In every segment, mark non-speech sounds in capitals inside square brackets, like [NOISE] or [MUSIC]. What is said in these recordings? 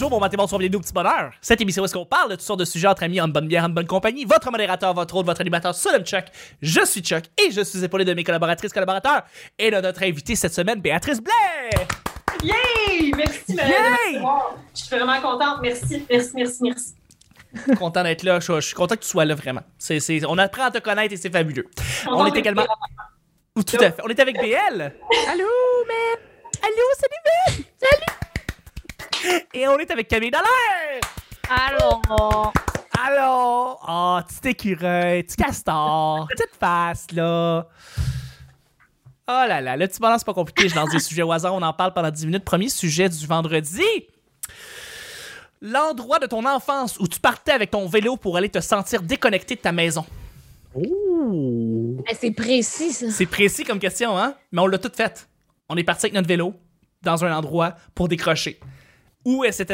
Bonjour, bon matin, bonsoir, bienvenue au petit bonheur. Cette émission où est-ce qu'on parle de toutes sortes de sujets entre amis, en bonne bière, en bonne compagnie. Votre modérateur, votre hôte, votre animateur, Solom Chuck. Je suis Chuck et je suis épaulé de mes collaboratrices, collaborateurs et de notre invitée cette semaine, Béatrice Blais. Yay! Merci, madame. Yay! Je suis vraiment contente. Merci, merci, merci, merci. [LAUGHS] Content d'être là. Je, je suis content que tu sois là, vraiment. C'est, c'est- on apprend à te connaître et c'est fabuleux. On est également. Tout à fait. On est avec BL. Allô, man. Allô, salut, BL. Salut. [LAUGHS] Et on est avec Camille Dallaire. Alors, Allô! Oh, petit écureuil, petit castor, [LAUGHS] petite face, là. Oh là là, le petit bonheur, c'est pas compliqué. Je lance des [LAUGHS] sujets au hasard, on en parle pendant 10 minutes. Premier sujet du vendredi. L'endroit de ton enfance où tu partais avec ton vélo pour aller te sentir déconnecté de ta maison. eh, c'est précis, ça. C'est précis comme question, hein? Mais on l'a tout fait. On est parti avec notre vélo dans un endroit pour décrocher. Où est cet,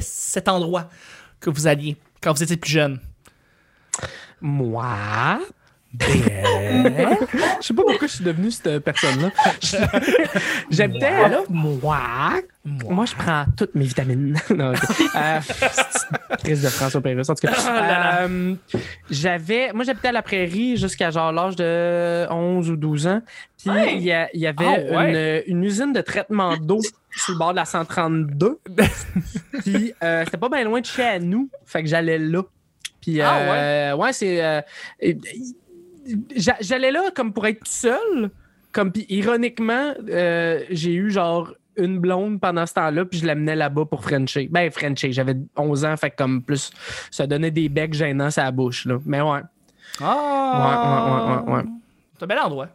cet endroit que vous alliez quand vous étiez plus jeune? Moi? Ben, [LAUGHS] je sais pas pourquoi je suis devenu cette personne-là. [LAUGHS] J'habitais Moi? là. Moi? Moi, je prends toutes mes vitamines. [LAUGHS] non. Euh, crise de François Pérusse, en tout cas. Ah. Euh, j'avais, moi, j'habitais à la prairie jusqu'à genre l'âge de 11 ou 12 ans. Puis Ouais. il y, avait Ah ouais. une, une usine de traitement d'eau sur le bord de la 132. Puis euh, c'était pas bien loin de chez nous. Fait que j'allais là. Puis Ah euh, ouais, c'est. euh, j'allais là comme pour être tout seul. Comme puis ironiquement, euh, j'ai eu genre une blonde pendant ce temps-là, puis je l'amenais là-bas pour Frencher. Ben, Frencher, j'avais 11 ans, fait que comme plus, ça donnait des becs gênants à la bouche, là. Mais ouais, Ah! Ouais, ouais, ouais, ouais, ouais. C'est un bel endroit.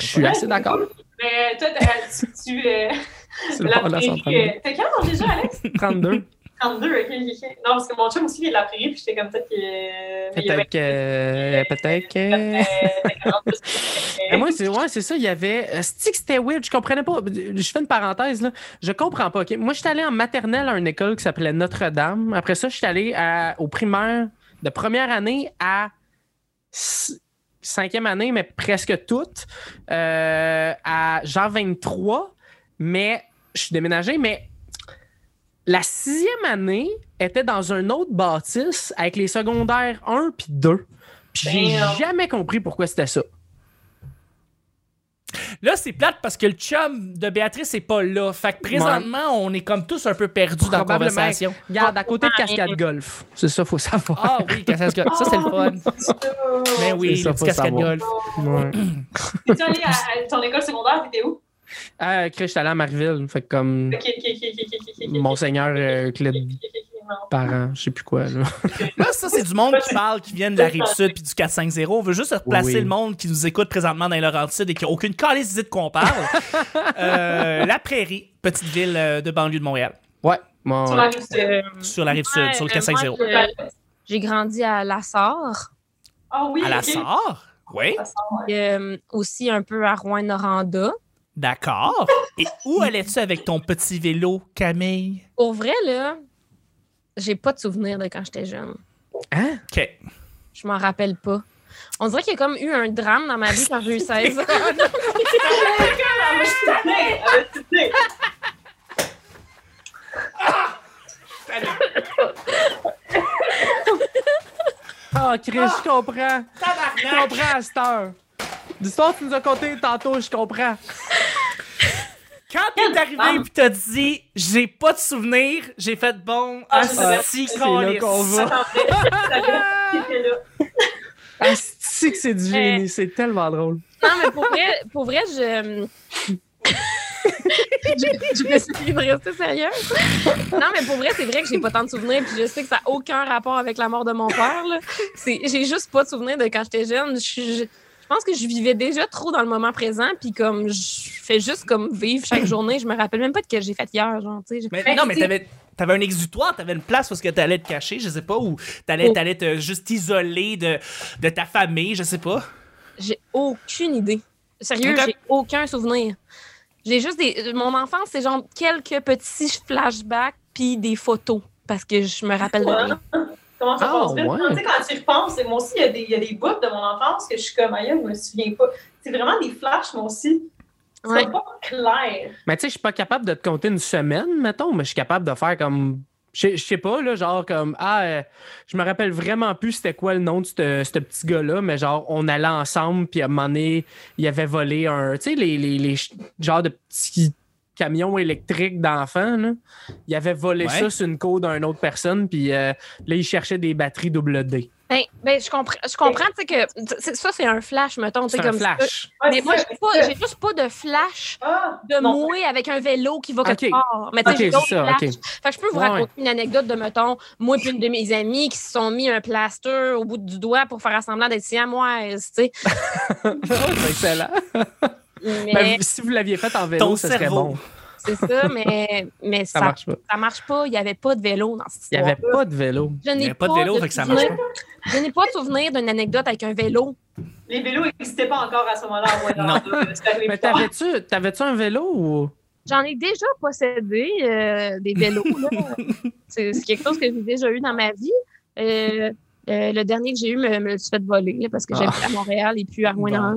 je suis assez d'accord. Mais toi, t'as- tu. tu euh, [LAUGHS] C'est le la bord de la prairie, 132. euh, T'as quel âge déjà, Alex? 32. 32, ok, ok, ok. Non, parce que mon chum aussi, il la prairie, puis j'étais comme peut-être que. mais il y avait- Peut-être que. Peut-être que. Euh, t'as 40 plus. Mais moi, c'est ouais, c'est ça. Il y avait. euh, que c'était weird? Je comprenais pas. Je fais une parenthèse, là. Je comprends pas. ok? Moi, je suis allé en maternelle à une école qui s'appelait Notre-Dame. Après ça, je suis allé à- au primaire de première année à cinquième année, mais presque toute, euh, à Jean 23. Mais je suis déménagé, mais la sixième année était dans un autre bâtisse avec les secondaires 1 puis 2. Puis j'ai jamais compris pourquoi c'était ça. Là, c'est plate parce que le chum de Béatrice est pas là. Fait que présentement, on est comme tous un peu perdus dans la conversation. Regarde, à côté de Cascade Golf. C'est ça, faut savoir. Ah oui, cascade ça c'est le fun. [LAUGHS] Mais oui, C'est ça, le petit faut cascade savoir. golf. Ouais. T'es allé à, à ton école secondaire, t'étais où? Ah, Chris, j'étais allé à Marville. Fait que comme Ok, ok, ok, ok, ok, ok, ok. Monseigneur euh, Cled Ok, ok, ok, non. parent, je sais plus quoi. Là. [LAUGHS] Là, ça, c'est du monde qui parle, qui vient de la rive sud puis du 450. On veut juste replacer Oui. le monde qui nous écoute présentement dans les Laurentides et qui n'a aucune calice d'idée de quoi on parle. [LAUGHS] Euh, la Prairie, petite ville euh, de banlieue de Montréal, Ouais. Bon, Sur la rive sud. Euh, sur la rive Ouais, sud, sur le euh, 450. moi, je- J'ai grandi à La Sarre, Ah oui, À la ok. Sarre? Oui, euh, aussi un peu à Rouen-Noranda. D'accord. Et où [LAUGHS] allais-tu avec ton petit vélo, Camille? Pour vrai, là, j'ai pas de souvenir de quand j'étais jeune. Hein? OK. Je m'en rappelle pas. On dirait qu'il y a comme eu un drame dans ma vie quand j'ai eu 16 ans. [LAUGHS] Ah, Chris, je comprends. Je comprends à cette heure. L'histoire que tu nous as conté tantôt, je comprends. Quand t'es arrivé pis t'as dit j'ai pas de souvenir, j'ai fait bon, Ah, ah, si, C'est là qu'on va. Asti que c'est du génie, c'est tellement drôle. Non, mais pour vrai, pour vrai je. [LAUGHS] je, essayer de rester sérieuse. Non, mais pour vrai, c'est vrai que j'ai pas tant de souvenirs, puis je sais que ça n'a aucun rapport avec la mort de mon père. là. C'est- J'ai juste pas de souvenirs de quand j'étais jeune. Je, suis- je- je pense que je vivais déjà trop dans le moment présent, puis comme je fais juste comme vivre chaque journée, je me rappelle même pas de ce que j'ai fait hier, genre, tu sais. Je- Mais, Mais non, mais t'avais, t'avais un exutoire, t'avais une place où est-ce que t'allais te cacher, je sais pas, ou t'allais, Oh. t'allais te juste isoler de, de ta famille, je sais pas. J'ai aucune idée. Sérieux, Ok. j'ai aucun souvenir. J'ai juste des. Mon enfance, c'est genre quelques petits flashbacks puis des photos. Parce que je me rappelle de rien. Comment ça Ah, passe vite? ouais. Tu sais, quand tu y repenses, moi aussi, il y, a des- il y a des bouts de mon enfance que je suis comme ailleurs, je me souviens pas. C'est vraiment des flashs, moi aussi. Ouais. C'est pas clair. Mais tu sais, je suis pas capable de te compter une semaine, mettons, mais je suis capable de faire comme. Je sais pas, là, genre comme. Ah, euh, je me rappelle vraiment plus c'était quoi le nom de ce petit gars-là, mais genre, on allait ensemble, puis à un moment donné, il avait volé un. Tu sais, les, les, les ch- genre de petits camions électriques d'enfants, là. Il avait volé Ouais. ça sur une côte d'une autre personne, puis euh, là, il cherchait des batteries double D. Ben, ben, je comprends, je comprends tu sais, que c'est- ça, c'est un flash, mettons. C'est un comme flash. Ouais, Mais moi, j'ai juste pas de flash Ah, de moi avec un vélo qui va quelque Ok. part. Mais tu sais, Ok, j'ai c'est d'autres ça. Fait que je peux vous Ouais, raconter une anecdote de, mettons, moi et une de mes amies qui se sont mis un plaster au bout du doigt pour faire semblant d'être siamoise, tu sais. [LAUGHS] c'est excellent. [LAUGHS] Mais Ben, si vous l'aviez fait en vélo, ce serait bon. c'est ça, mais, mais Ça ça, marche pas. ça marche pas. Il n'y avait pas de vélo dans cette Il n'y avait pas de vélo. Je Il n'y avait pas de vélo, fait que ça marche pas. Je n'ai pas de souvenir d'une anecdote avec un vélo. Les vélos n'existaient pas encore à ce moment-là en Non. Arrivé Mais t'avais-tu t'avais-tu un vélo ou? J'en ai déjà possédé euh, des vélos. là. [LAUGHS] C'est c'est quelque chose que j'ai déjà eu dans ma vie. Euh, euh, le dernier que j'ai eu me, me l'a fait voler là, parce que Ah. j'habite à Montréal et puis à Rouen.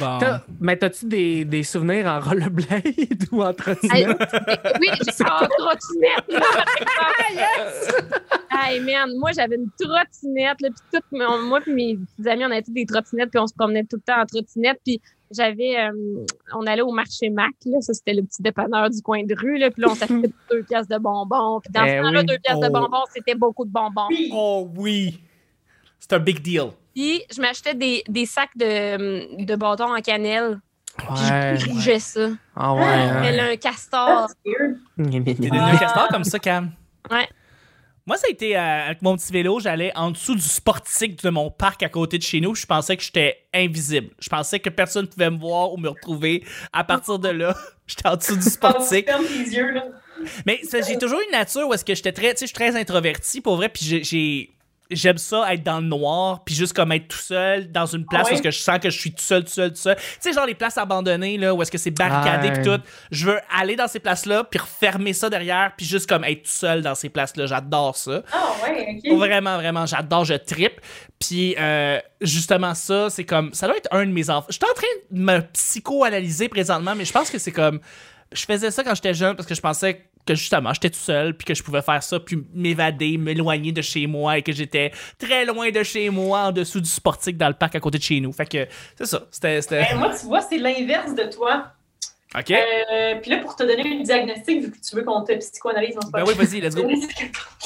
Bon. Mais t'as-tu des, des souvenirs en rollerblade [LAUGHS] ou en trottinette? Oui, j'ai ah, trottinette. là. [LAUGHS] Hey man, moi j'avais une trottinette, là, puis tout, moi et mes petits amis, on avait tous des trottinettes, puis on se promenait tout le temps en trottinette, puis j'avais, euh, on allait au marché Mac, là, ça c'était le petit dépanneur du coin de rue, là, puis là on s'achetait [LAUGHS] deux pièces de bonbons, puis dans Eh ce temps-là, oui. deux pièces de Oh. bonbons, c'était beaucoup de bonbons. Oh oui. C'est un big deal. Puis je m'achetais des, des sacs de, de bâtons en cannelle, puis Ouais. je bougeais ça. Ah ouais. Tel hein. un castor. T'es devenu Ah. un castor comme ça, Cam? Ouais. Moi, ça a été euh, avec mon petit vélo, j'allais en dessous du sportique de mon parc à côté de chez nous. Je pensais que j'étais invisible. Je pensais que personne ne pouvait me voir ou me retrouver. À partir de là, [LAUGHS] j'étais en dessous du [LAUGHS] sportique. yeux, là. Mais j'ai toujours une nature où est-ce que j'étais très, tu sais, je suis très introverti pour vrai, puis j'ai- j'ai j'aime ça être dans le noir, puis juste comme être tout seul dans une place Ah ouais? est-ce que je sens que je suis tout seul, tout seul, tout seul. Tu sais, genre les places abandonnées là, où est-ce que c'est barricadé puis tout. Je veux aller dans ces places-là, puis refermer ça derrière, puis juste comme être tout seul dans ces places-là. J'adore ça. Ah, ouais, ok. Vraiment, vraiment, j'adore, je trippe. Puis euh, justement ça, c'est comme, ça doit être un de mes enfants. Je suis en train de me psychoanalyser présentement, mais je pense que c'est comme, je faisais ça quand j'étais jeune parce que je pensais que justement j'étais tout seul puis que je pouvais faire ça puis m'évader, m'éloigner de chez moi et que j'étais très loin de chez moi en dessous du sportique dans le parc à côté de chez nous. Fait que c'est ça, c'était Ben, moi, tu vois, c'est l'inverse de toi. OK. Euh, Puis là, pour te donner un diagnostic, vu que tu veux qu'on te psychoanalyse, c'est pas Ben oui, vas-y, let's go. [LAUGHS]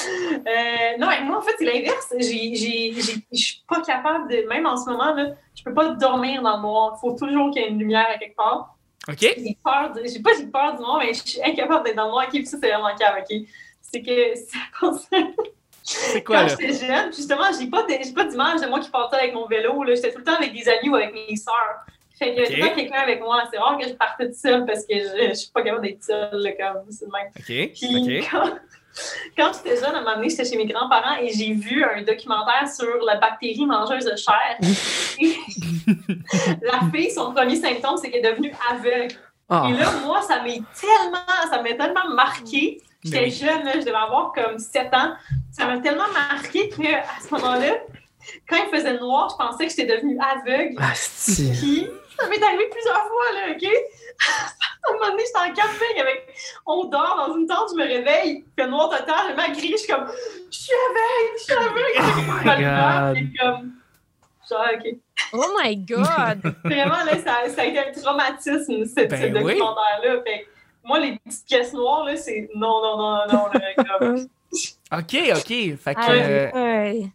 Euh, non, moi, en fait, c'est l'inverse. J'ai- j'ai- j'ai- Je suis pas capable de. Même en ce moment, là, je peux pas dormir dans le noir. Il faut toujours qu'il y ait une lumière à quelque part. OK. J'ai peur. De... J'ai pas j'ai peur du noir, mais je suis incapable d'être dans le noir. OK, puis ça, c'est vraiment grave, OK? C'est que ça concerne. C'est quoi Quand là? j'étais jeune, justement, j'ai pas, de- j'ai pas d'image de moi qui partais avec mon vélo. là. J'étais tout le temps avec des amis ou avec mes sœurs. Fait qu'il y avait Ok. tout le temps quelqu'un avec moi. C'est rare que je partais toute seule parce que je, je suis pas capable d'être seule, là, comme c'est le même. OK. Puis OK. quand, quand j'étais jeune, à un moment donné, j'étais chez mes grands-parents et j'ai vu un documentaire sur la bactérie mangeuse de chair. [LAUGHS] La fille, son premier symptôme, c'est qu'elle est devenue aveugle. Ah. Et là, moi, ça m'a tellement, ça m'a tellement marqué. J'étais Ben oui. jeune, là, je devais avoir comme 7 ans. Ça m'a tellement marqué qu'à ce moment-là, quand il faisait noir, je pensais que j'étais devenue aveugle. Ah, Puis, ça m'est arrivé plusieurs fois, là, OK? [LAUGHS] à un moment donné, j'étais en camping avec... On dort dans une tente, je me réveille, il fait noir total, je crier, je suis comme... Je suis aveugle, je suis aveugle! Oh my God. Puis comme... Genre, OK. Oh my God! [LAUGHS] Vraiment, là, ça, ça a été un traumatisme, ce, Ben ce oui. documentaire-là. Fait que moi, les petites pièces noires, là, c'est... Non, non, non, non, là, comme... [LAUGHS] OK, OK. Fait que euh,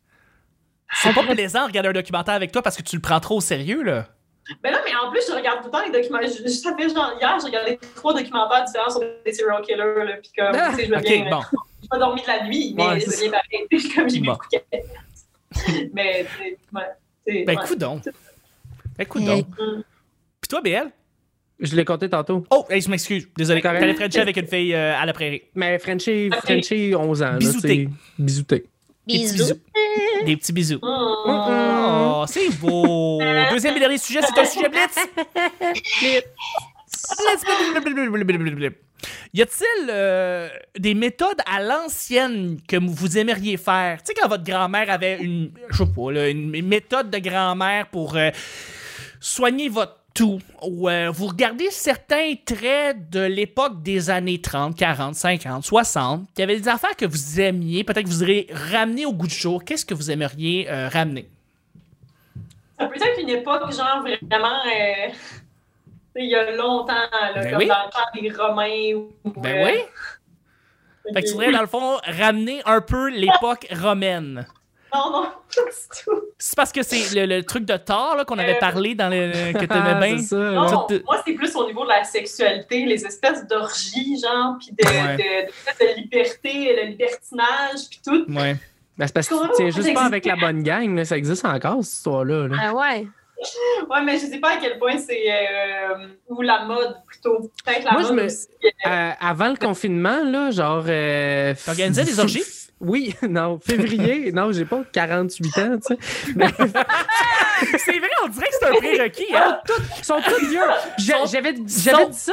c'est pas plaisant de regarder un documentaire avec toi parce que tu le prends trop au sérieux là. Ben non, mais en plus, je regarde tout le temps les documentaires. Je- Ça fait genre, hier, j'ai regardé trois documentaires différents sur des serial killers, là, puis comme, Ah, tu sais, je me OK, viens... bon. J'ai pas dormi de la nuit, mais Ouais, je c'est me viens pareil. Comme j'ai Bon. beaucoup de [LAUGHS] Mais, tu sais, ouais. c'est- Ben ouais. écoute donc. Ben écoute Hey. donc. Puis toi, BL? Je l'ai compté tantôt. Oh, hey, je m'excuse. Désolé. T'allais Frencher avec une fille euh, à la prairie. Mais Frenchie. Frenchie 11 ans. là, Bisouté. Des petits bisous. Des petits bisous. Mm. Oh, c'est beau. Deuxième et dernier sujet, c'est un sujet blitz. Blitz. Y a-t-il euh, des méthodes à l'ancienne que vous aimeriez faire? Tu sais, quand votre grand-mère avait une, je sais pas, là, une méthode de grand-mère pour euh, soigner votre tout où euh, vous regardez certains traits de l'époque des années 30, 40, 50, 60, qu'il y avait des affaires que vous aimiez, peut-être que vous aurez ramené au goût du jour, qu'est-ce que vous aimeriez euh, ramener? Ça peut être une époque, genre, vraiment. euh, [LAUGHS] il y a longtemps, là, Ben comme oui. dans le temps des Romains. Ben euh, oui. [LAUGHS] Fait que tu voudrais, dans le fond, ramener un peu l'époque romaine. Non, non, pas du tout. C'est parce que c'est le, le truc de Thor là, qu'on avait Euh. parlé dans le. [LAUGHS] que t'aimais Ah, bien. c'est ça. Non, Tout- moi, c'est plus au niveau de la sexualité, les espèces d'orgies, genre, puis de, Ouais. de, de, de liberté, le libertinage, puis tout. Ouais. Ben, c'est parce que tu tiens juste pas avec la bonne gang, là. ça existe encore, cette histoire-là. là. Ah ouais. [LAUGHS] Ouais, mais je sais pas à quel point c'est. euh, ou la mode, plutôt. Peut-être la Moi, je mode me- aussi. Euh, avant le confinement, là, genre. Euh, T'organisais des orgies? Oui, [LAUGHS] non, février, non, j'ai pas 48 ans, tu sais. Mais [LAUGHS] c'est vrai, on dirait que c'est un prérequis, hein? ils sont tous vieux. J'a- J'avais dit ça.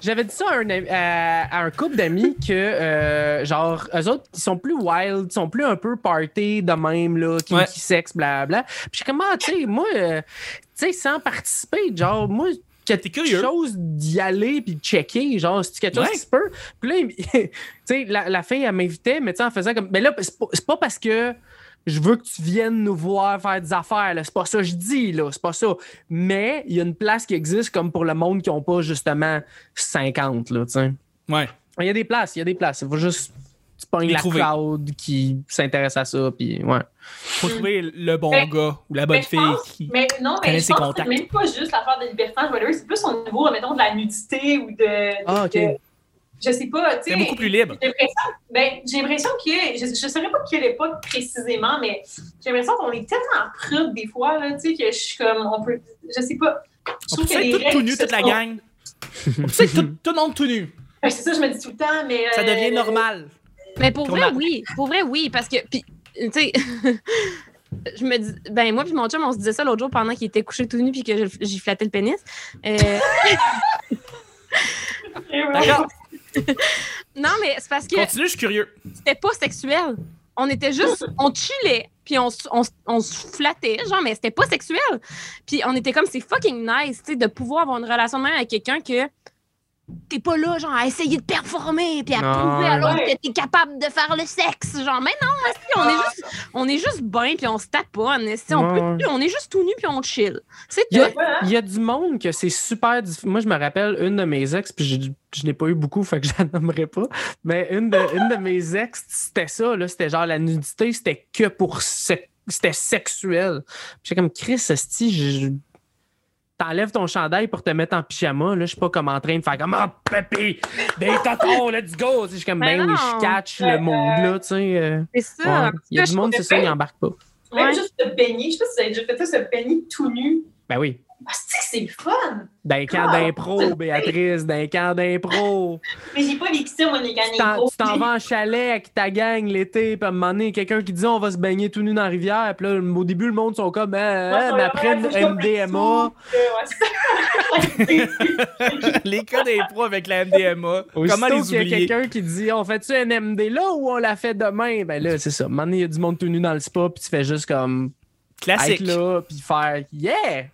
J'avais dit ça à un, ami- à, à un couple d'amis que, euh, genre, eux autres, ils sont plus wild, ils sont plus un peu party de même, là, qui, Ouais. qui sexe, blablabla. Puis je suis comme, ah, tu sais, moi, euh, tu sais, sans participer, genre, moi, quelque T'es curieux. chose d'y aller puis de checker, genre, c'est quelque chose Ouais. qui se peut. Puis là, [LAUGHS] tu sais, la, la fille, elle m'invitait, mais tu sais, en faisant comme, mais là, c'est pas, pas parce que je veux que tu viennes nous voir faire des affaires. C'est pas ça que je dis, là. C'est pas ça. Mais il y a une place qui existe comme pour le monde qui ont pas, justement, 50, là, tu sais. Ouais. Il y a des places, il y a des places. Il faut juste tu pognes la trouver. crowd qui s'intéresse à ça, puis ouais. Faut trouver le bon Mais- gars ou la bonne je fille pense- qui. Mais non, connaît mais je ses pense que c'est même pas juste l'affaire de libertinage, whatever, c'est plus au niveau, mettons, de la nudité ou de. de- Ah, ok. de- je sais pas, tu C'est sais. beaucoup plus libre. J'ai l'impression, ben, que, je ne saurais pas quelle époque précisément, mais j'ai l'impression qu'on est tellement prude des fois, là, tu sais, que je suis comme, on peut, je sais pas. Je On trouve peut des tout, nu, toute la gang. On peut être tout, tout le monde tout nu. [LAUGHS] Ben, c'est ça, je me dis tout le temps, mais. Ça euh, devient normal. Mais pour vrai, oui. Pour vrai, oui. Parce que, puis, tu sais, [LAUGHS] je me dis, ben, moi, puis mon chum, on se disait ça l'autre jour pendant qu'il était couché tout nu puis que j'y flattais le pénis. Euh. [LAUGHS] D'accord. [LAUGHS] non, mais c'est parce que Continue, je suis curieux. c'était pas sexuel. On était juste, on chillait, puis on, on, on se flattait, genre, mais c'était pas sexuel. Puis on était comme, c'est fucking nice, tu sais, de pouvoir avoir une relation de même avec quelqu'un que t'es pas là, genre, à essayer de performer, puis à Non. prouver à l'autre Ouais. que t'es capable de faire le sexe. Genre, mais non, on est juste, on est juste bien, puis on se taponne. esti, On, Ouais, peut- on est juste tout nu, puis on chill. C'est Il y, a, tout. Voilà. il y a du monde que c'est super difficile. Moi, je me rappelle une de mes ex, puis je, je n'ai pas eu beaucoup, fait que [LAUGHS] je la nommerai pas. Mais une de, une de mes ex, c'était ça, là. C'était genre la nudité, c'était que pour. se- C'était sexuel. J'étais comme Chris, je- T'enlèves ton chandail pour te mettre en pyjama, là, je suis pas comme en train de faire comme Ah, Pépi, des totons, let's go! Je suis comme, ben oui, je catch Euh, le monde, là, tu sais. euh, C'est ça. ouais. Il y a du monde, c'est ça, ils embarquent pas. Même Ouais. juste se baigner, je sais pas si vous avez déjà fait ça, se baigner tout nu. Ben oui. Ah, c'est que c'est le fun! D'un camp Ah, d'impro, Béatrice, d'un camp d'impro. Mais j'ai pas vécu ça, moi, les Tu t'en- gars. tu t'en vas en chalet avec ta gang l'été, puis à un moment donné, quelqu'un qui dit on va se baigner tout nu dans la rivière, puis là, au début, le monde sont comme, Ah, mais après une MDMA. les cas d'impro avec la MDMA. Comment les qu'il y a oublier? quelqu'un qui dit on fait-tu un MD là ou on la fait demain? Ben là, c'est ça. À un moment donné, il y a du monde tout nu dans le spa, puis tu fais juste comme Classique. être là, puis faire yeah!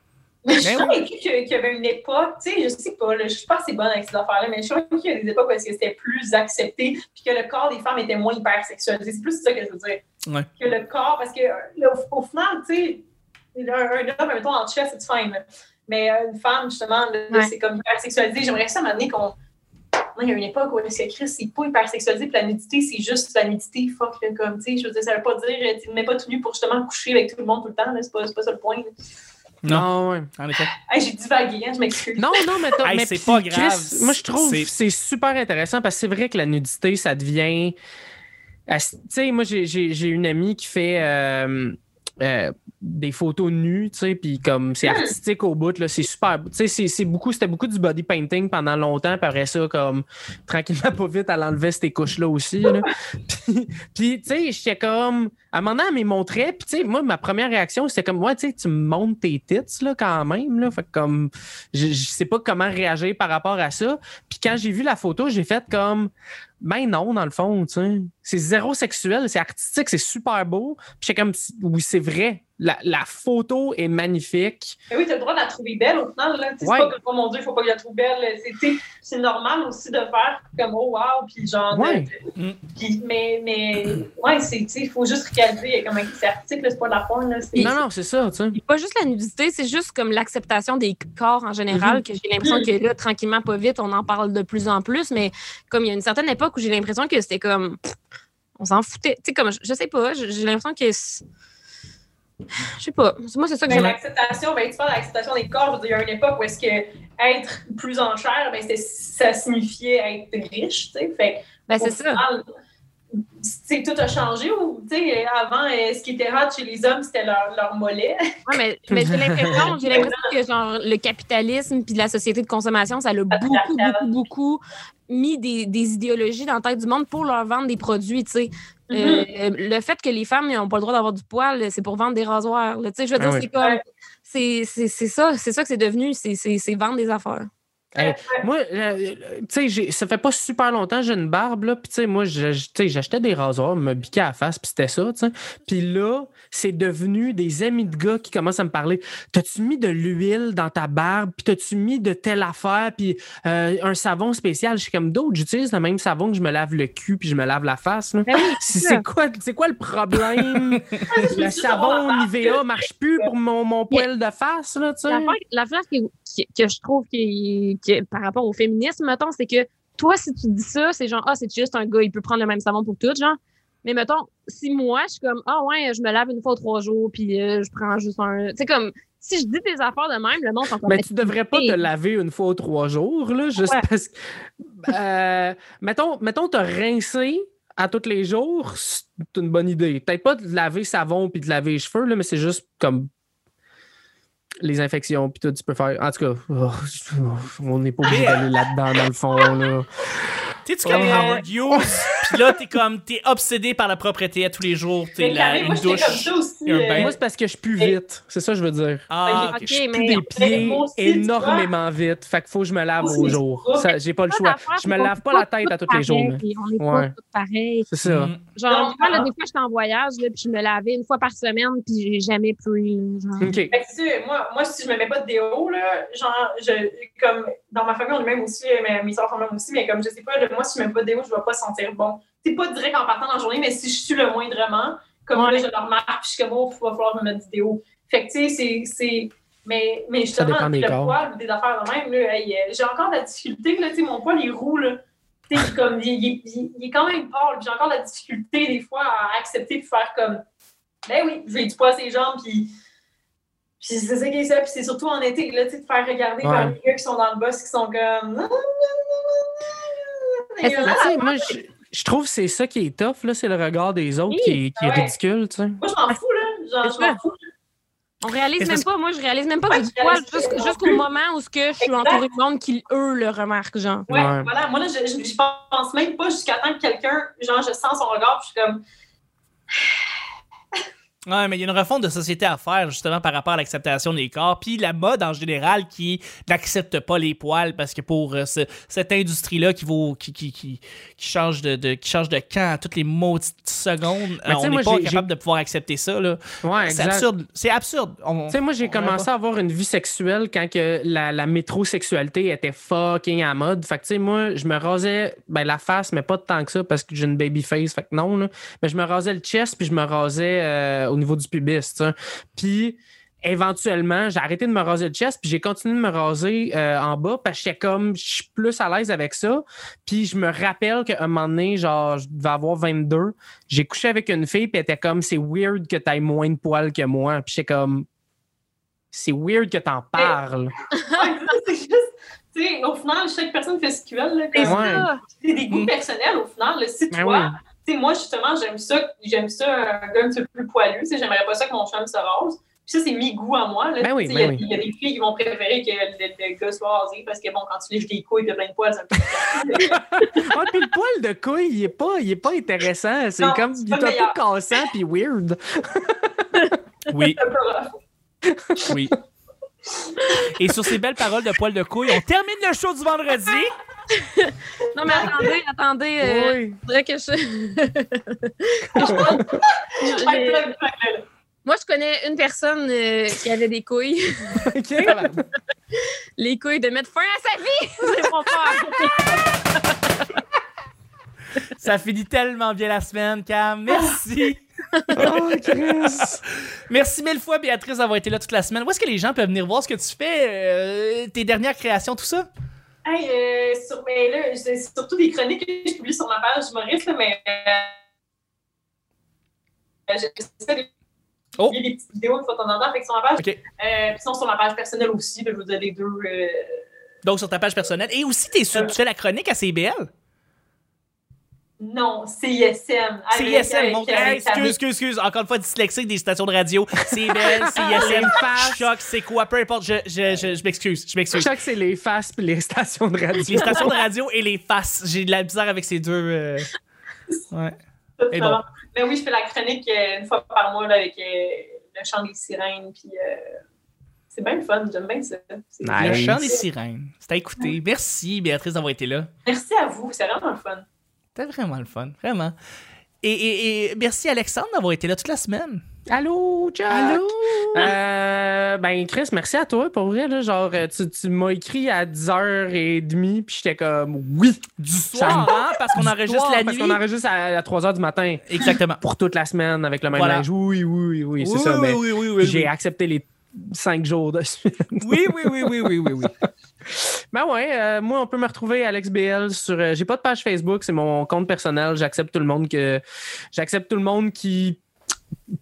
Mais je suis Ben convaincue que- qu'il y avait une époque, tu sais, je sais pas, là, je suis pas assez bonne avec ces affaires-là, mais je suis convaincue qu'il y a des époques où est-ce que c'était plus accepté, puis que le corps des femmes était moins hypersexualisé. C'est plus ça que je veux dire. Ouais. Que le corps, parce que là, au, au final, tu sais, un, un homme, mettons, en chest, c'est fine. là. Mais euh, une femme, justement, Ouais. c'est comme hypersexualisé. J'aimerais ça m'amener qu'on. Il y a une époque où est-ce que Chris, c'est pas hypersexualisé, puis la nudité, c'est juste la nudité, fuck, là, comme, tu sais, je veux dire, ça veut pas dire, tu ne mets pas tout nu pour justement coucher avec tout le monde tout le temps, c'est pas, c'est pas ça le point. là. Non. ouais. En effet. Hey, j'ai divagué, hein, je m'excuse. Non, non, mais, Hey, mais c'est pas grave. Chris, moi, je trouve C'est- que c'est super intéressant parce que c'est vrai que la nudité, ça devient. Tu sais, moi, j'ai- j'ai j'ai une amie qui fait euh, euh, des photos nues, tu sais, puis comme c'est artistique au bout, là, c'est super. Tu sais, c'est- beaucoup, c'était beaucoup du body painting pendant longtemps, puis après ça, comme tranquillement, pas vite, elle enlevait ces couches-là aussi, là. [LAUGHS] puis, puis, tu sais, j'étais comme. À un moment donné, elle me montrait, puis tu sais, moi, ma première réaction, c'était comme, ouais, tu sais, tu me montres tes tits, là, quand même, là. Fait que comme, je, je sais pas comment réagir par rapport à ça. Puis quand j'ai vu la photo, j'ai fait comme, ben non, dans le fond, tu sais. C'est zéro sexuel, c'est artistique, c'est super beau. Puis j'étais comme, oui, c'est vrai. La, la photo est magnifique. Mais oui, tu as le droit de la trouver belle au final. Là. Tu sais, Ouais. C'est pas comme, oh mon Dieu, il faut pas que je la trouve belle. C'est, c'est normal aussi de faire comme, oh wow, puis genre. de- Ouais. de- puis- mais, mais, ouais, il faut juste réaliser, comme un c'est article, là, c'est pas de la. Là, c'est, Non, non, c'est ça, tu sais. Puis pas juste la nudité, c'est juste comme l'acceptation des corps en général, que j'ai l'impression que là, tranquillement, pas vite, on en parle de plus en plus, mais comme il y a une certaine époque où j'ai l'impression que c'était comme. pff, On s'en foutait. Tu sais, comme, je, je sais pas, j'ai j'ai l'impression que. c'est- Je sais pas. Moi, c'est ça que j'ai l'acceptation, ben, tu parles de l'acceptation des corps. Il y a une époque où est-ce que être plus en chair, ben, ça signifiait être riche, tu sais. Fait Ben, c'est ça. tout a changé. Ou, tu sais, avant, euh, ce qui était hot chez les hommes, c'était leur, leur mollet. Ouais, mais, [LAUGHS] mais j'ai l'impression, j'ai l'impression que genre le capitalisme puis la société de consommation, ça l'a beaucoup, beaucoup, beaucoup mis des, des idéologies dans la tête du monde pour leur vendre des produits, tu sais. Euh, le fait que les femmes n'ont pas le droit d'avoir du poil, c'est pour vendre des rasoirs. là. Tu sais, je veux dire, Ah oui. c'est comme. C'est ça, c'est ça que c'est devenu, c'est vendre des affaires. Hey, moi, euh, tu sais, ça fait pas super longtemps que j'ai une barbe, là. Puis, tu sais, moi, j'achetais des rasoirs, me biquais à la face, puis c'était ça, tu sais. Puis là, c'est devenu des amis de gars qui commencent à me parler. T'as-tu mis de l'huile dans ta barbe? Puis, t'as-tu mis de telle affaire? Puis, euh, un savon spécial? Je suis comme d'autres, j'utilise le même savon que je me lave le cul, puis je me lave la face, là. Ben C'est quoi, quoi le problème? [LAUGHS] le savon Nivea marche plus pour mon, mon poil de face, là, tu sais. L'affaire qui- que je trouve qui, par rapport au féminisme, mettons, c'est que toi, si tu dis ça, c'est genre, ah, c'est juste un gars, il peut prendre le même savon pour tout, genre. Mais mettons, si moi, je suis comme, ah ouais, je me lave une fois ou trois jours, puis euh, je prends juste un. Tu sais, comme, si je dis des affaires de même, le monde s'en Mais tu devrais pas te laver une fois ou trois jours, là, juste Ouais. parce que. Euh, mettons, mettons, te rincer à tous les jours, c'est une bonne idée. Peut-être pas de laver savon puis de laver les cheveux, là, mais c'est juste comme les infections puis tout, tu peux faire. En tout cas, oh, [LAUGHS] on n'est pas obligé d'aller là-dedans, dans le fond, là. Tu sais, tu comme Howard Hughes, puis là, t'es comme, t'es obsédé par la propreté à tous les jours, t'es Camille, une moi, comme douche. ça aussi. euh, bain. Moi, c'est parce que je pue vite. C'est ça que je veux dire. Ah, Ok, ok. Je pue mais- des pieds aussi, énormément vite. Fait qu'il faut que je me lave au jour. J'ai pas le choix. Je me lave pas la est tête à tous les jours. On pas tous pareils. C'est ça. Mm. Genre, Non, moi, là, non. des fois, j'étais en voyage, là, puis je me lavais une fois par semaine, puis j'ai jamais plu. là, genre. OK. Fait que, tu sais, moi, moi, si je me mets pas de déo, là, genre, je, comme, dans ma famille, on est même aussi, mais mes soeurs sont même aussi, mais comme, je sais pas, moi, si je mets pas de déo, je vais pas sentir bon. C'est pas direct en partant dans la journée, mais si je suis le moindrement, comme Ouais. là, je le remarque, puis je suis comme, oh, il va falloir que je me mette du déo. Fait que, tu sais, c'est- c'est. Mais, mais justement, le corps. poil, des affaires de même, hey, euh, j'ai encore de la difficulté, là, tu sais, mon poil, il roule, là. Tu sais, comme, il, il- il- il est quand même pâle, j'ai encore de la difficulté, des fois, à accepter de faire comme, ben oui, j'ai du poil sur les jambes, puis. Puis c'est ça qui est ça, puis c'est surtout en été, là, tu sais, de faire regarder Ouais. par les gars qui sont dans le boss, qui sont comme. Et, moi, je, je trouve que c'est ça qui est tough, là, c'est le regard des autres Oui, qui est, qui est ouais. ridicule, tu sais. Moi, je m'en fous, là. Genre, je m'en fous. On réalise même pas, moi, je réalise même pas que j'ai poil jusqu'- jusqu'au moment où ce que je suis entourée de monde qui, eux, le remarquent, genre. Ouais, Ouais. voilà. Moi, là, je, je, je pense même pas jusqu'à temps que quelqu'un, genre, je sens son regard, puis je suis comme. Ouais, mais il y a une refonte de société à faire justement par rapport à l'acceptation des corps, puis la mode en général qui n'accepte pas les poils parce que pour euh, ce- cette industrie-là qui vaut qui, qui, qui, qui change de, de- qui change de camp à toutes les maudites secondes, euh, on n'est pas capable de pouvoir accepter ça là. Ouais, C'est absurde, c'est absurde. Tu sais, moi, j'ai commencé à avoir une vie sexuelle quand que la, la métrosexualité était fucking à mode. Fait que, tu sais, moi, je me rasais ben, la face, mais pas tant que ça parce que j'ai une baby face. Fait que non, là. Mais je me rasais le chest puis je me rasais euh, au niveau du pubis, tu. Puis éventuellement, j'ai arrêté de me raser le chest puis j'ai continué de me raser euh, en bas parce que j'étais comme, je suis plus à l'aise avec ça. Puis je me rappelle qu'à un moment donné, genre, je devais avoir 22, j'ai couché avec une fille puis elle était comme, c'est weird que t'aies moins de poils que moi. Puis j'étais comme, c'est weird que t'en parles. [LAUGHS] C'est juste. Tu sais, au final, chaque personne fait ce qu'il veut. C'est Ouais. des goûts personnels au final. là. Si Ben toi, tu sais, moi justement, j'aime ça, j'aime ça un gars un petit peu plus poilu. Tu sais, j'aimerais pas ça que mon chum se rase. Puis ça, c'est mes goûts à moi. Là. Ben oui, ben il y a- il y, a des filles qui vont préférer que le, le gars soit rasé parce que bon, quand tu lèches des couilles de plein de poils, c'est un peu. [LAUGHS] Ah, puis le poil de couille, il est pas, il est pas intéressant. C'est comme, il pas est un peu cassant puis weird. [LAUGHS] Oui, oui. Et sur ces belles paroles de poil de couille, on termine le show du vendredi. Non, mais attendez, attendez. euh, Oui. faudrait que je. [LAUGHS] Trucs, là. Moi, je connais une personne euh, qui avait des couilles. OK? [LAUGHS] Les couilles de mettre fin à sa vie! [LAUGHS] C'est mon père. Ça finit tellement bien la semaine, Cam. Merci. oh, Chris! Merci mille fois, Béatrice, d'avoir été là toute la semaine. Où est-ce que les gens peuvent venir voir ce que tu fais, euh, tes dernières créations, tout ça? Hey, euh, sur, mais là, c'est surtout des chroniques que je publie sur ma page humoriste, mais euh, j'essaie de Oh. des petites vidéos de fois de temps en temps, fait que sur ma page. OK. Euh, puis sinon, sur ma page personnelle aussi, là, je vous ai les deux. euh, Donc, sur ta page personnelle. Et aussi, t'es sur- tu fais la chronique à CBL. Non, CISM. C'est avec- ISM, avec- mon avec Hey, ta- excuse, excuse, excuse. Encore une fois, dyslexique des stations de radio. CBL, [LAUGHS] CISM, Choc, c'est quoi? Peu importe, je, je, je, je m'excuse. Je m'excuse. Que c'est les faces puis les stations de radio. Les stations de radio et les faces. J'ai de la bizarre avec ces deux. euh, Ouais. Et bon. Mais oui, je fais la chronique euh, une fois par mois là, avec euh, le chant des sirènes. Puis euh, c'est bien le fun, j'aime bien ça. Nice. Le chant des sirènes. C'est à écouter. Merci, Béatrice, d'avoir été là. Merci à vous, c'est vraiment le fun. C'était vraiment le fun. Vraiment. Et, et, et merci, Alexandre, d'avoir été là toute la semaine. Allô, Jack? Allô? Euh, ben, Chris, merci à toi, pour vrai. Là, genre, euh, tu, tu m'as écrit à 10h30, puis j'étais comme oui. Du soir, hein, parce qu'on enregistre soir, la Parce nuit. qu'on enregistre à, 3h du matin Exactement. pour toute la semaine avec le même Voilà. linge. Oui, oui, oui, oui, c'est Oui, ça. oui, mais oui, oui, oui, j'ai oui. accepté les 5 jours de suite. Oui, oui, oui, oui, oui, oui, oui. [LAUGHS] Ben ouais, euh, moi, on peut me retrouver Alex BL sur. euh, j'ai pas de page Facebook, c'est mon compte personnel. J'accepte tout le monde que. J'accepte tout le monde qui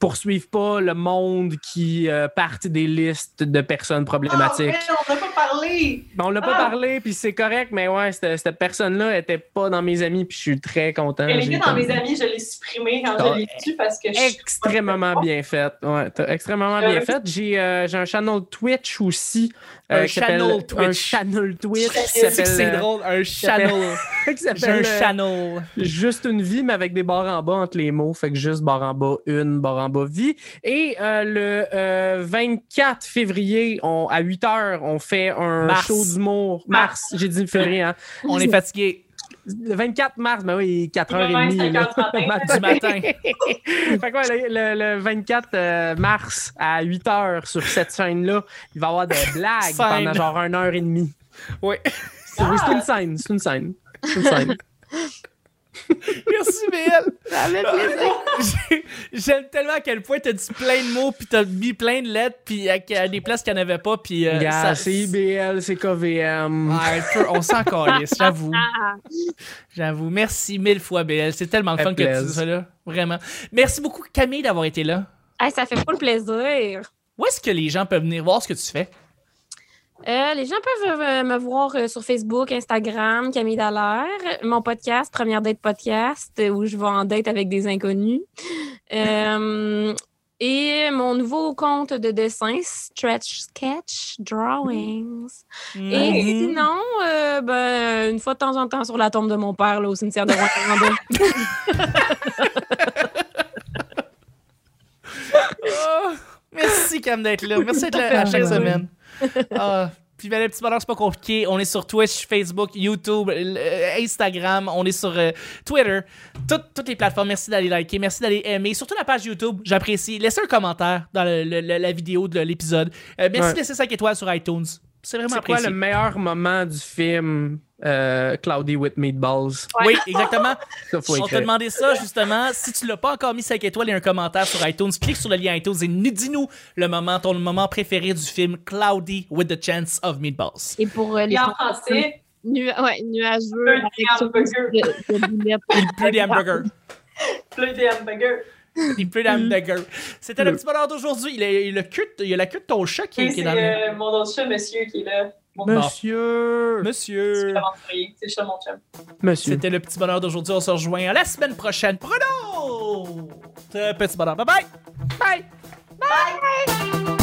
poursuivent pas le monde qui euh, partent des listes de personnes problématiques. Ah, mais on n'a pas parlé! Ben, on l'a pas Ah! parlé, puis c'est correct, mais ouais, cette, cette personne-là était pas dans mes amis, puis je suis très content. Elle J'ai était dans comme- mes amis, je l'ai supprimée quand je l'ai su parce que je Extrêmement bien fait. Ouais, t'as extrêmement Euh, bien fait. J'ai euh, j'ai un channel Twitch aussi. Un qui s'appelle- channel Twitch. Un channel Twitch C'est euh, drôle, un channel. [LAUGHS] J'ai un euh, channel. Juste une vie, mais avec des barres en bas entre les mots. Fait que juste barre en bas, une, barre en bas, vie. Et euh, le euh, 24 février, on, à 8 h, on fait un Mars. show d'humour. Mars, j'ai dit février, hein. On est fatigué Le 24 mars, ben oui, 4h30. Ouais, là. 5 heures [LAUGHS] du matin. [LAUGHS] fait que ouais, le, le- le 24 euh, mars à 8 h sur cette chaîne-là, il va y avoir des [LAUGHS] blagues Scène. pendant genre une heure et demie. Oui. C'est oui, c'est une scène, c'est une scène. C'est une scène. [LAUGHS] Merci, BL. J'ai- J'aime tellement à quel point t'as dit plein de mots, puis t'as mis plein de lettres, puis à, à des places qu'il n'y en avait pas, puis. euh, ça- c'est IBL, c'est KVM. Ouais, un peu, on s'en calisse, j'avoue. [LAUGHS] J'avoue. Merci mille fois, BL. C'est tellement le fun que tu plaisir. sois là. Vraiment. Merci beaucoup, Camille, d'avoir été là. hey, ça fait pas le plaisir. Où est-ce que les gens peuvent venir voir ce que tu fais? Euh, les gens peuvent euh, me voir euh, sur Facebook, Instagram, Camille Dallaire, mon podcast, Première Date Podcast, où je vais en date avec des inconnus. [LAUGHS] Et mon nouveau compte de dessin, Stretch Sketch Drawings. Et sinon, ben, une fois de temps en temps sur la tombe de mon père, là, au cimetière de Rwanda. [LAUGHS] [LAUGHS] Merci, Cam, d'être là. Merci d'être là à chaque semaine. Ah, Puis ben, le petit bonheur, c'est pas compliqué. On est sur Twitch, Facebook, YouTube, euh, Instagram. On est sur euh, Twitter. Toutes- toutes les plateformes. Merci d'aller liker. Merci d'aller aimer. Surtout la page YouTube. J'apprécie. Laissez un commentaire dans le- le- le- la vidéo de l'épisode. Euh, merci Ouais. de laisser 5 étoiles sur iTunes. C'est vraiment C'est quoi apprécié. le meilleur moment du film euh, Cloudy with Meatballs? Oui, exactement. [LAUGHS] Ça, faut On t'a demandé ça, justement. Si tu l'as pas encore mis 5 étoiles et un commentaire sur iTunes, clique sur le lien iTunes et nous- dis-nous le moment, ton moment préféré du film Cloudy with the Chance of Meatballs. Et pour euh, les Et en français, nu- ouais, nuageux, pleut des hamburgers. plein de hamburgers. Il pleut des hamburgers. C'était le petit bonheur d'aujourd'hui. Il y a, il il a la queue de ton chat qui, est c'est dans le... euh, mon autre chat, monsieur, qui est là. Mon Monsieur! Monsieur. C'est mon chum. Monsieur. C'était le petit bonheur d'aujourd'hui. On se rejoint la semaine prochaine. Bruno! Petit bonheur. Bye bye! Bye! Bye!